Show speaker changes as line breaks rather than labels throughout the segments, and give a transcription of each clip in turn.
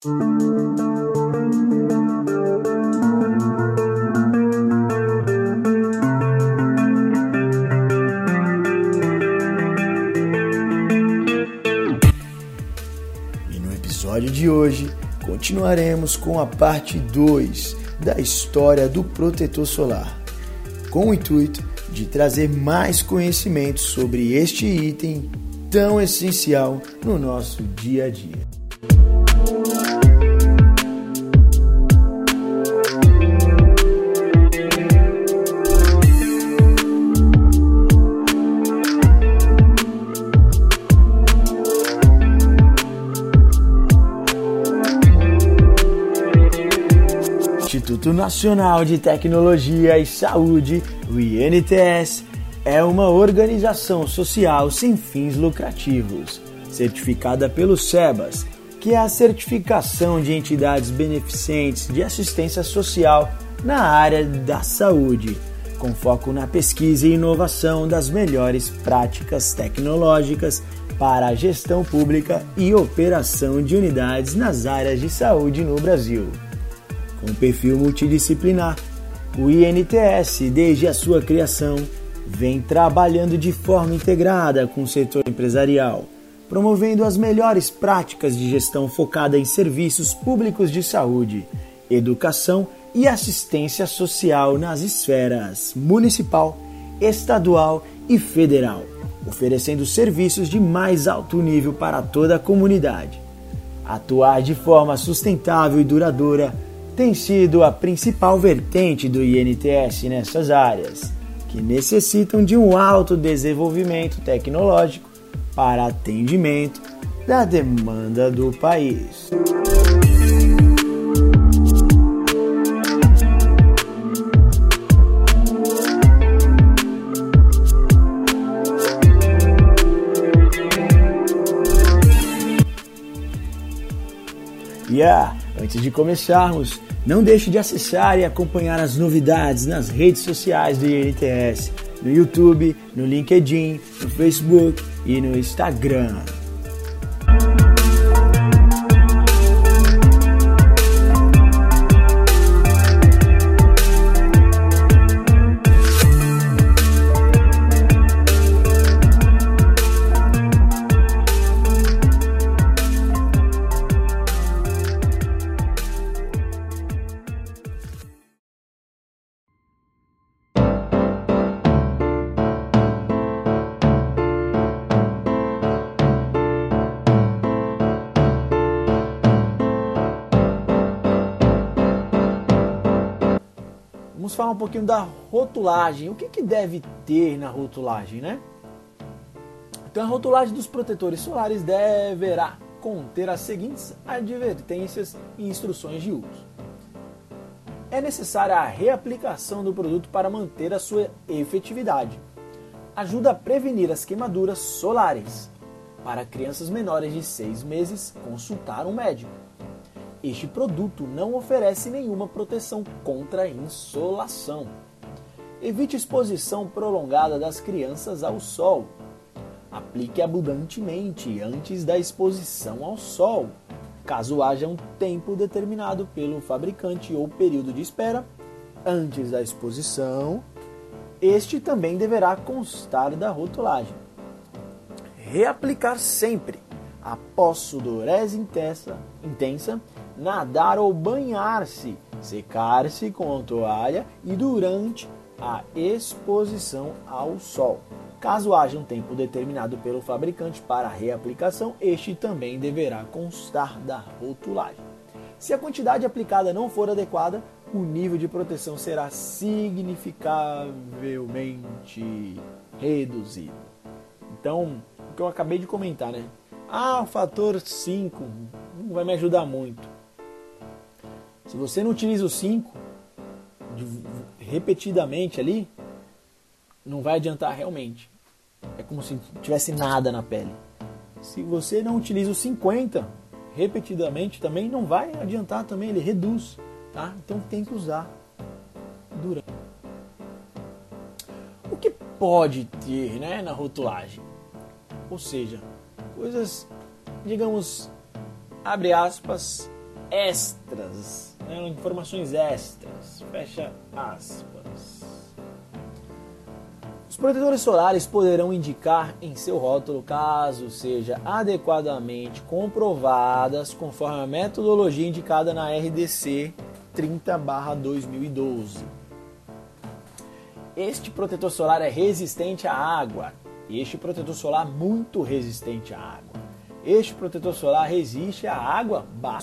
E no episódio de hoje continuaremos com a parte 2 da história do protetor solar, com o intuito de trazer mais conhecimento sobre este item tão essencial no nosso dia a dia. Instituto Nacional de Tecnologia e Saúde, o INTS, é uma organização social sem fins lucrativos, certificada pelo SEBAS, que é a certificação de entidades beneficentes de assistência social na área da saúde, com foco na pesquisa e inovação das melhores práticas tecnológicas para a gestão pública e operação de unidades nas áreas de saúde no Brasil. Com perfil multidisciplinar, o INTS, desde a sua criação, vem trabalhando de forma integrada com o setor empresarial, promovendo as melhores práticas de gestão focada em serviços públicos de saúde, educação e assistência social nas esferas municipal, estadual e federal, oferecendo serviços de mais alto nível para toda a comunidade. Atuar de forma sustentável e duradoura tem sido a principal vertente do INTS nessas áreas, que necessitam de um alto desenvolvimento tecnológico para atendimento da demanda do país. Yeah, antes de começarmos, não deixe de acessar e acompanhar as novidades nas redes sociais do INTS, no YouTube, no LinkedIn, no Facebook e no Instagram. Falar um pouquinho da rotulagem. O que, que deve ter na rotulagem, né? Então, a rotulagem dos protetores solares deverá conter as seguintes advertências e instruções de uso. É necessária a reaplicação do produto para manter a sua efetividade. Ajuda a prevenir as queimaduras solares. Para crianças menores de 6 meses, consultar um médico. Este produto não oferece nenhuma proteção contra a insolação. Evite exposição prolongada das crianças ao sol. Aplique abundantemente antes da exposição ao sol. Caso haja um tempo determinado pelo fabricante ou período de espera antes da exposição, este também deverá constar da rotulagem. Reaplicar sempre após sudorese intensa, intensa nadar ou banhar-se, secar-se com toalha e durante a exposição ao sol. Caso haja um tempo determinado pelo fabricante para reaplicação, este também deverá constar da rotulagem. Se a quantidade aplicada não for adequada, o nível de proteção será significavelmente reduzido. Então, o que eu acabei de comentar, né? Ah, o fator 5 não vai me ajudar muito. Se você não utiliza o 5 repetidamente ali, não vai adiantar realmente. É como se tivesse nada na pele. Se você não utiliza o 50 repetidamente, também não vai adiantar também, ele reduz, tá? Então tem que usar durante. O que pode ter, né, na rotulagem? Ou seja, coisas, digamos, abre aspas, extras, né? informações extras. Fecha aspas. Os protetores solares poderão indicar em seu rótulo caso seja adequadamente comprovadas conforme a metodologia indicada na RDC 30/2012. Este protetor solar é resistente à água. Este protetor solar muito resistente à água. Este protetor solar resiste à água, barra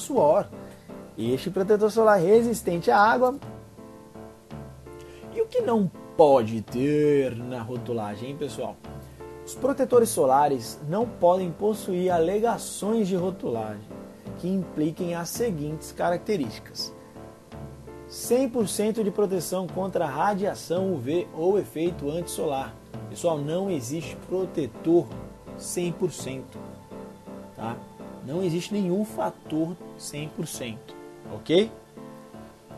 Este protetor solar resistente à água. E o que não pode ter na rotulagem, hein, pessoal? Os protetores solares não podem possuir alegações de rotulagem que impliquem as seguintes características: 100% de proteção contra radiação UV ou efeito antissolar. Pessoal, não existe protetor 100%, tá? Não existe nenhum fator 100%, ok?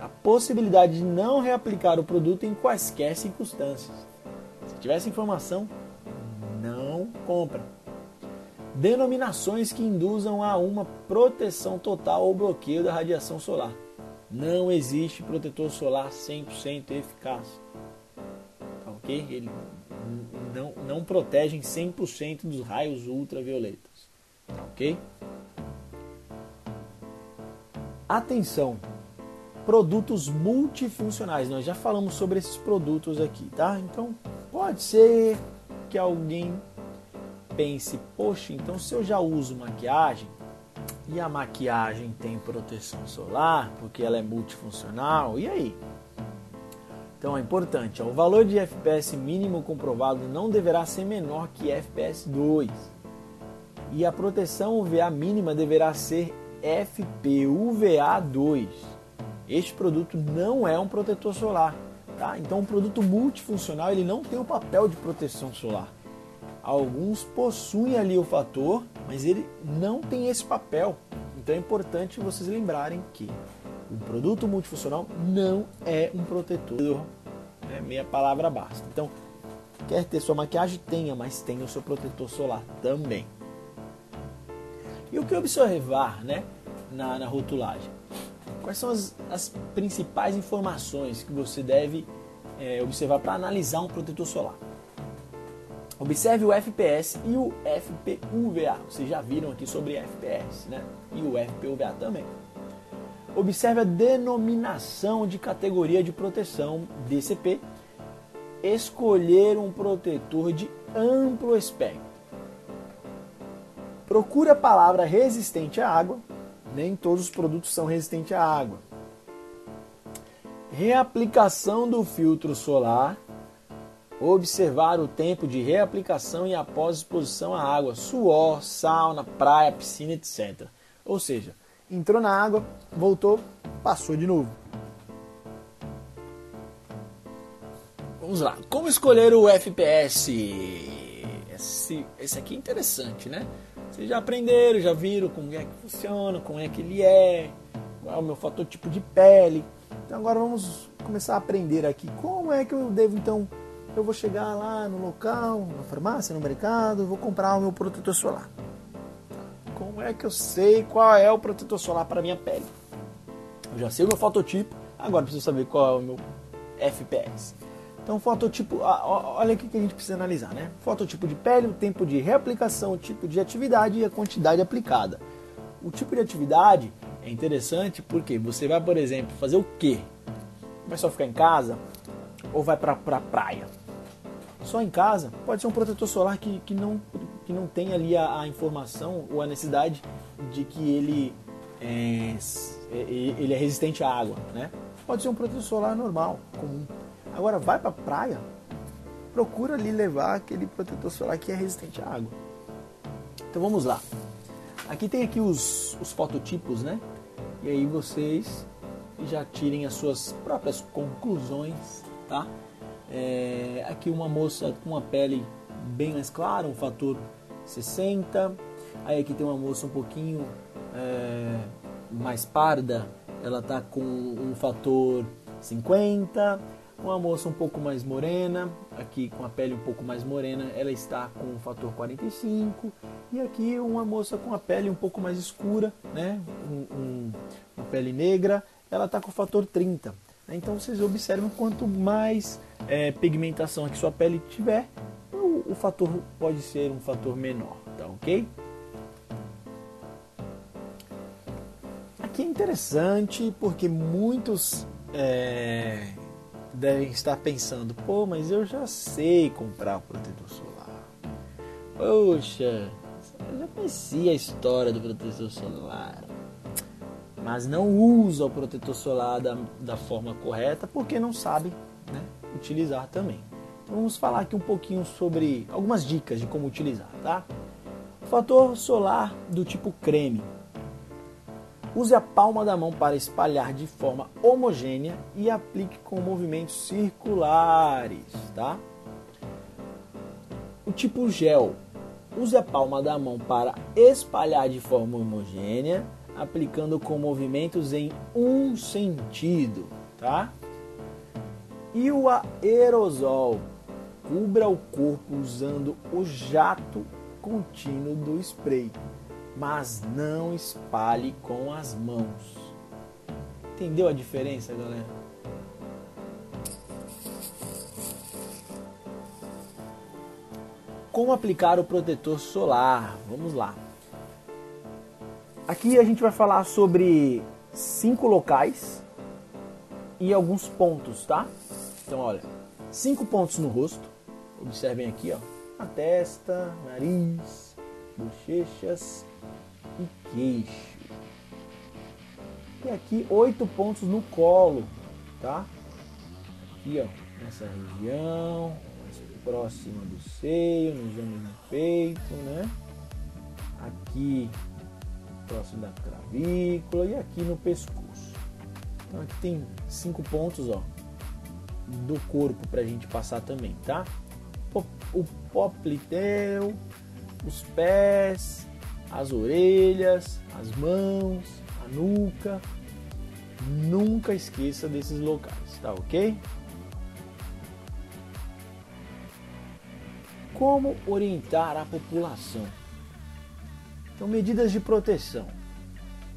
A possibilidade de não reaplicar o produto em quaisquer circunstâncias. Se tiver essa informação, não compra. Denominações que induzam a uma proteção total ou bloqueio da radiação solar. Não existe protetor solar 100% eficaz. Tá ok? Ele não, não protege 100% dos raios ultravioletas. Tá ok? Atenção! Produtos multifuncionais. Nós já falamos sobre esses produtos aqui, tá? Então, pode ser que alguém pense, poxa, então se eu já uso maquiagem, e a maquiagem tem proteção solar, porque ela é multifuncional. E aí? Então é importante, ó, o valor de FPS mínimo comprovado não deverá ser menor que FPS 2. E a proteção UVA mínima deverá ser FPUVA 2. Este produto não é um protetor solar, tá? Então um produto multifuncional ele não tem o papel de proteção solar. Alguns possuem ali o fator, mas ele não tem esse papel. Então é importante vocês lembrarem que o produto multifuncional não é um protetor. Né? Meia palavra basta. Então, quer ter sua maquiagem? Tenha, mas tenha o seu protetor solar também. E o que observar né, na, na rotulagem? Quais são as, as principais informações que você deve é, observar para analisar um protetor solar? Observe o FPS e o FPUVA. Vocês já viram aqui sobre FPS, né? E o FPUVA também. Observe a denominação de categoria de proteção DCP. Escolher um protetor de amplo espectro. Procure a palavra resistente à água. Nem todos os produtos são resistentes à água. Reaplicação do filtro solar Observar o tempo de reaplicação e após exposição à água, suor, sauna, praia, piscina, etc. Ou seja, entrou na água, voltou, passou de novo. Vamos lá. Como escolher o FPS? Esse, esse aqui é interessante, né? Vocês já aprenderam, já viram como é que funciona, como é que ele é, qual é o meu fator tipo de pele. Então agora vamos começar a aprender aqui como é que eu devo então eu vou chegar lá no local, na farmácia, no mercado, vou comprar o meu protetor solar. Como é que eu sei qual é o protetor solar para minha pele? Eu já sei o meu fototipo, agora preciso saber qual é o meu FPS. Então, fototipo, olha o que a gente precisa analisar, né? Fototipo de pele, o tempo de reaplicação, o tipo de atividade e a quantidade aplicada. O tipo de atividade é interessante porque você vai, por exemplo, fazer o quê? Vai só ficar em casa ou vai para pra praia? só em casa, pode ser um protetor solar que, que, não, que não tem ali a, a informação ou a necessidade de que ele é, é ele é resistente à água, né? Pode ser um protetor solar normal, comum. Agora vai para a praia, procura ali levar aquele protetor solar que é resistente à água. Então vamos lá. Aqui tem aqui os, os fototipos, né? E aí vocês já tirem as suas próprias conclusões, tá? É, aqui uma moça com uma pele bem mais clara, um fator 60. Aí aqui tem uma moça um pouquinho é, mais parda, ela está com um fator 50. Uma moça um pouco mais morena, aqui com a pele um pouco mais morena, ela está com um fator 45. E aqui uma moça com a pele um pouco mais escura, né? Um, um, um pele negra, ela está com o fator 30. Né? Então vocês observam quanto mais é, pigmentação que sua pele tiver, o, o fator pode ser um fator menor, tá ok? Aqui é interessante porque muitos é, devem estar pensando, pô, mas eu já sei comprar o protetor solar. Poxa, eu já conhecia a história do protetor solar. Mas não usa o protetor solar da, da forma correta porque não sabe né, utilizar também. Então vamos falar aqui um pouquinho sobre algumas dicas de como utilizar, tá? O fator solar do tipo creme Use a palma da mão para espalhar de forma homogênea e aplique com movimentos circulares, tá? O tipo gel. Use a palma da mão para espalhar de forma homogênea, aplicando com movimentos em um sentido, tá? E o aerosol. Cubra o corpo usando o jato contínuo do spray mas não espalhe com as mãos. Entendeu a diferença, galera? Como aplicar o protetor solar? Vamos lá. Aqui a gente vai falar sobre cinco locais e alguns pontos, tá? Então, olha, cinco pontos no rosto. Observem aqui, ó, a testa, nariz, bochechas, e queixo. E aqui oito pontos no colo, tá? Aqui, ó, nessa região, próxima do seio, nos ombros do peito, né? Aqui próximo da clavícula e aqui no pescoço. Então aqui tem cinco pontos, ó, do corpo pra gente passar também, tá? O popliteu, os pés, as orelhas, as mãos, a nuca. Nunca esqueça desses locais, tá ok? Como orientar a população? Então, medidas de proteção.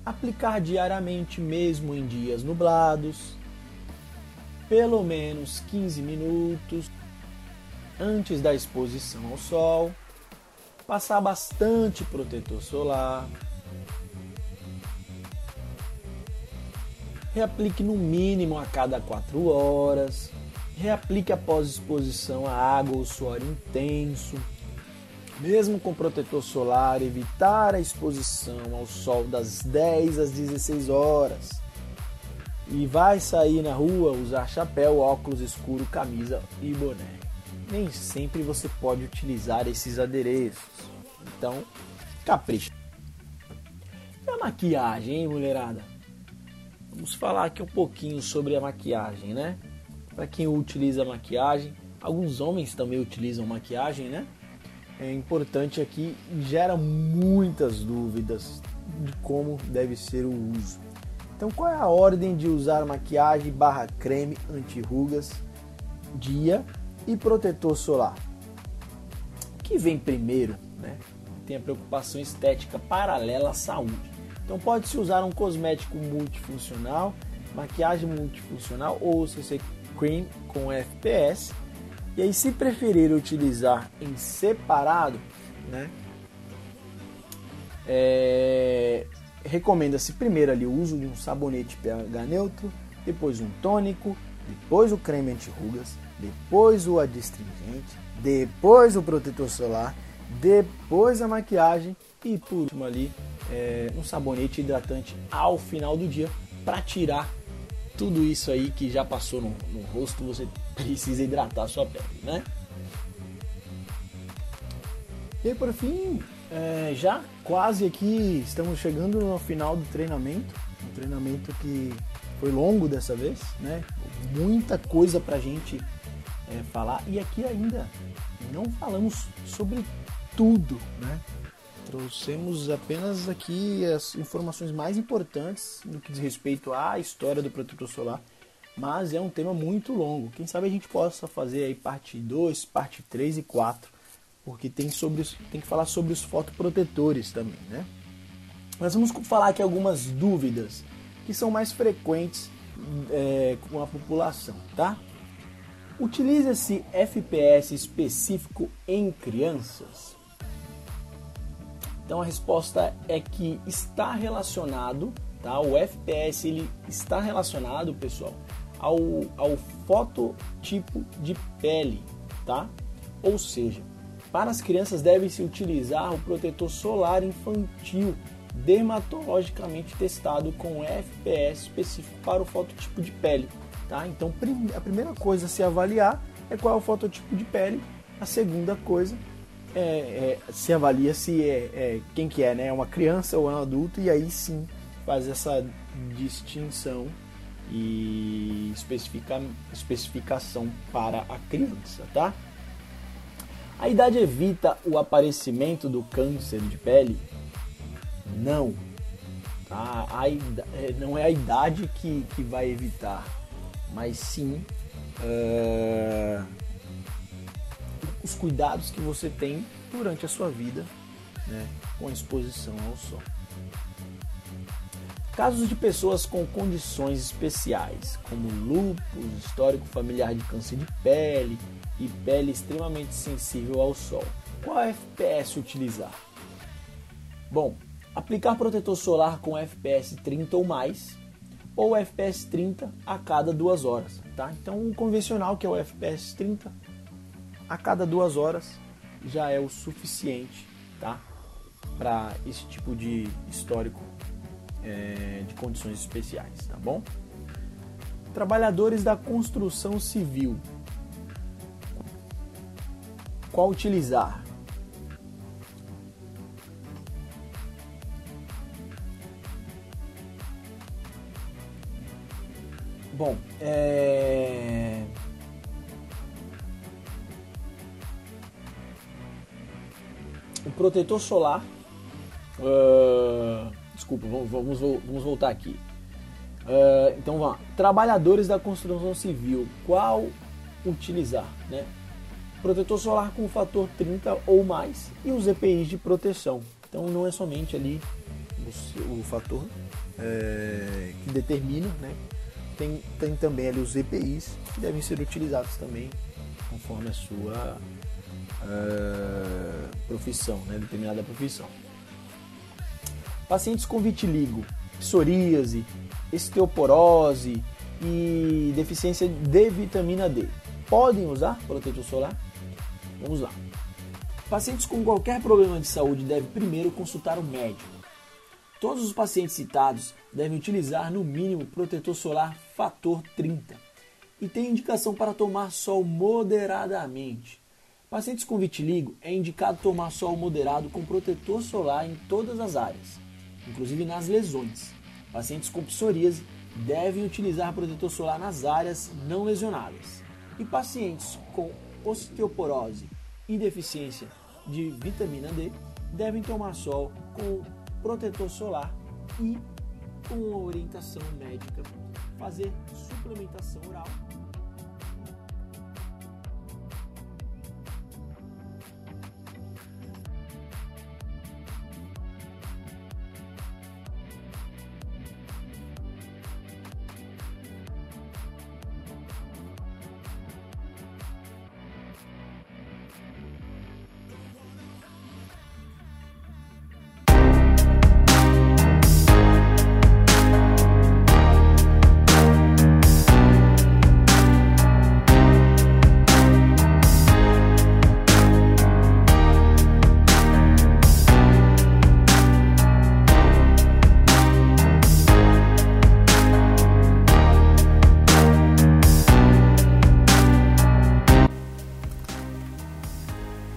Aplicar diariamente, mesmo em dias nublados, pelo menos 15 minutos antes da exposição ao sol passar bastante protetor solar. Reaplique no mínimo a cada 4 horas. Reaplique após exposição a água ou suor intenso. Mesmo com protetor solar, evitar a exposição ao sol das 10 às 16 horas. E vai sair na rua, usar chapéu, óculos escuro, camisa e boné nem sempre você pode utilizar esses adereços. Então, capricha. E a maquiagem, hein, mulherada? Vamos falar aqui um pouquinho sobre a maquiagem, né? Para quem utiliza maquiagem, alguns homens também utilizam maquiagem, né? É importante aqui, gera muitas dúvidas de como deve ser o uso. Então, qual é a ordem de usar maquiagem barra creme anti-rugas dia e protetor solar. O que vem primeiro, né? Tem a preocupação estética paralela à saúde. Então pode-se usar um cosmético multifuncional, maquiagem multifuncional ou CC Cream com FPS. E aí, se preferir utilizar em separado, né? É, recomenda-se primeiro ali o uso de um sabonete pH neutro, depois um tônico, depois o creme anti-rugas, depois o adstringente, depois o protetor solar, depois a maquiagem e por último ali é, um sabonete hidratante ao final do dia para tirar tudo isso aí que já passou no, no rosto, você precisa hidratar sua pele, né? E por fim, é, já quase aqui estamos chegando no final do treinamento, um treinamento que foi longo dessa vez, né? Muita coisa pra gente é, falar. E aqui ainda não falamos sobre tudo, né? Trouxemos apenas aqui as informações mais importantes no que diz respeito à história do protetor solar, mas é um tema muito longo. Quem sabe a gente possa fazer aí parte 2, parte 3 e 4, porque tem, sobre, tem que falar sobre os fotoprotetores também, né? Nós vamos falar aqui algumas dúvidas que são mais frequentes é, com a população, tá? Utiliza-se FPS específico em crianças? Então a resposta é que está relacionado, tá? O FPS ele está relacionado, pessoal, ao, ao fototipo de pele, tá? Ou seja, para as crianças deve-se utilizar o protetor solar infantil dermatologicamente testado com FPS específico para o fototipo de pele. Tá? Então a primeira coisa a se avaliar é qual é o fototipo de pele. A segunda coisa é, é se avalia se é, é, quem que é, né? É uma criança ou é um adulto e aí sim faz essa distinção e especifica, especificação para a criança, tá? A idade evita o aparecimento do câncer de pele? Não. Tá? A, é, não é a idade que, que vai evitar, mas sim uh, os cuidados que você tem durante a sua vida né, com a exposição ao sol. Casos de pessoas com condições especiais, como lúpus, histórico familiar de câncer de pele e pele extremamente sensível ao sol. Qual FPS utilizar? Bom, aplicar protetor solar com FPS 30 ou mais, ou FPS 30 a cada duas horas. Tá? Então, o convencional, que é o FPS 30, a cada duas horas já é o suficiente tá? para esse tipo de histórico é, de condições especiais. Tá bom? Trabalhadores da construção civil. Qual utilizar? Bom, é... o protetor solar. Uh... Desculpa, vamos, vamos, vamos voltar aqui. Uh, então vamos lá. Trabalhadores da construção civil, qual utilizar? Né? Protetor solar com fator 30 ou mais e os EPIs de proteção. Então não é somente ali o, o fator é, que determina né, tem, tem também ali os EPIs que devem ser utilizados também conforme a sua uh, profissão, né, determinada profissão. Pacientes com vitiligo, psoríase, osteoporose e deficiência de vitamina D podem usar protetor solar? Vamos lá. Pacientes com qualquer problema de saúde devem primeiro consultar o médico Todos os pacientes citados devem utilizar no mínimo protetor solar fator 30 e tem indicação para tomar sol moderadamente. Pacientes com vitiligo é indicado tomar sol moderado com protetor solar em todas as áreas, inclusive nas lesões. Pacientes com psoríase devem utilizar protetor solar nas áreas não lesionadas. E pacientes com osteoporose e deficiência de vitamina D devem tomar sol com protetor solar e, com orientação médica, fazer suplementação oral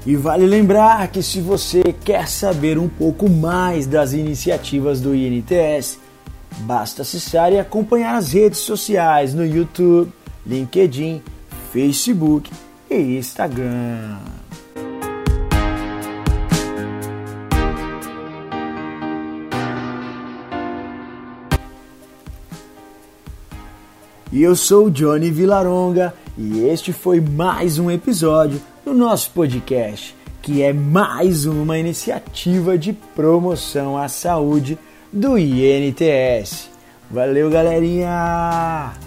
E vale lembrar que se você quer saber um pouco mais das iniciativas do INTS, basta acessar e acompanhar as redes sociais no YouTube, LinkedIn, Facebook e Instagram. E eu sou Johnny Vilaronga e este foi mais um episódio no nosso podcast, que é mais uma iniciativa de promoção à saúde do INTS. Valeu, galerinha!